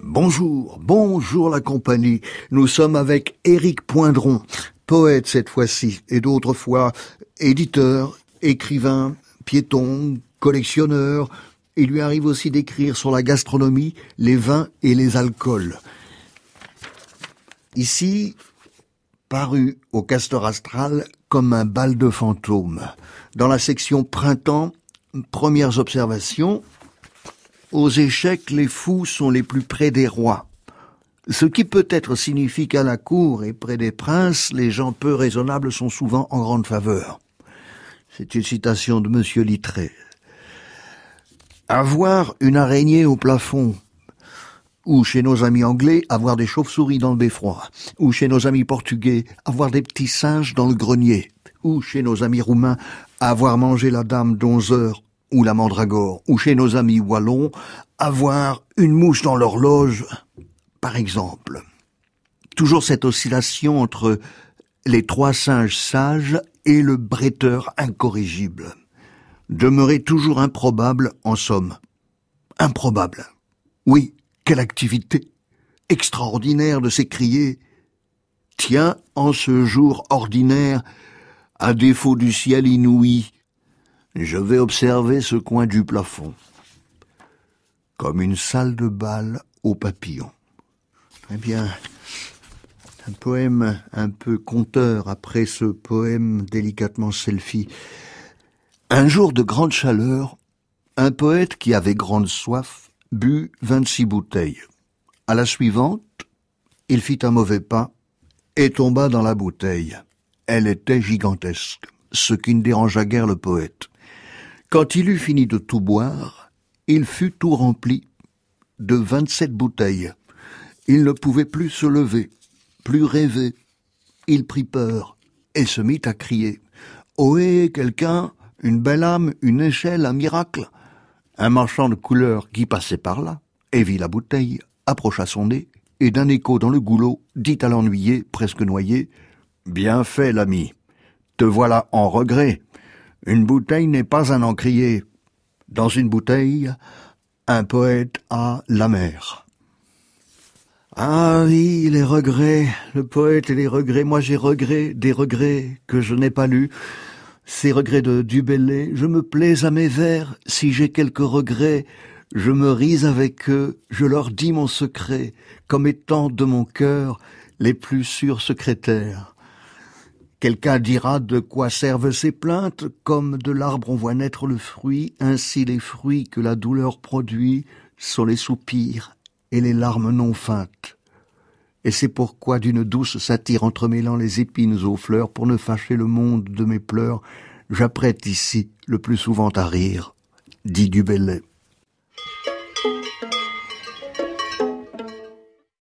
Bonjour, bonjour la compagnie. Nous sommes avec Éric Poindron, poète cette fois-ci, et d'autres fois éditeur, écrivain, piéton, collectionneur. Il lui arrive aussi d'écrire sur la gastronomie, les vins et les alcools. Ici, paru au Castor Astral comme un bal de fantômes. Dans la section Printemps, premières observations, aux échecs, les fous sont les plus près des rois. Ce qui peut-être signifie qu'à la cour et près des princes, les gens peu raisonnables sont souvent en grande faveur. C'est une citation de Monsieur Littré. Avoir une araignée au plafond, ou chez nos amis anglais, avoir des chauves-souris dans le beffroi, ou chez nos amis portugais, avoir des petits singes dans le grenier, ou chez nos amis roumains, avoir mangé la dame d'onze heures ou la mandragore, ou chez nos amis wallons, avoir une mouche dans l'horloge, par exemple. Toujours cette oscillation entre les trois singes sages et le bretteur incorrigible. Demeurer toujours improbable, en somme. Improbable. Oui, quelle activité extraordinaire de s'écrier Tiens, en ce jour ordinaire, à défaut du ciel inouï, je vais observer ce coin du plafond, comme une salle de bal aux papillons. Eh bien, un poème un peu conteur après ce poème délicatement selfie. Un jour de grande chaleur, un poète qui avait grande soif but vingt-six bouteilles. À la suivante, il fit un mauvais pas et tomba dans la bouteille. Elle était gigantesque, ce qui ne dérangea guère le poète. Quand il eut fini de tout boire, il fut tout rempli de vingt-sept bouteilles. Il ne pouvait plus se lever, plus rêver. Il prit peur et se mit à crier. Ohé, quelqu'un, une belle âme, une échelle, un miracle. Un marchand de couleurs qui passait par là et vit la bouteille, approcha son nez et d'un écho dans le goulot dit à l'ennuyé, presque noyé, Bien fait, l'ami. Te voilà en regret. Une bouteille n'est pas un encrier. Dans une bouteille, un poète a la mer. Ah oui, les regrets, le poète et les regrets. Moi j'ai regrets, des regrets que je n'ai pas lus. Ces regrets de Dubellé, je me plais à mes vers. Si j'ai quelques regrets, je me ris avec eux, je leur dis mon secret, comme étant de mon cœur les plus sûrs secrétaires. Quelqu'un dira de quoi servent ces plaintes, comme de l'arbre on voit naître le fruit, ainsi les fruits que la douleur produit sont les soupirs et les larmes non feintes. Et c'est pourquoi d'une douce satire entremêlant les épines aux fleurs, pour ne fâcher le monde de mes pleurs, j'apprête ici le plus souvent à rire, dit Dubellay.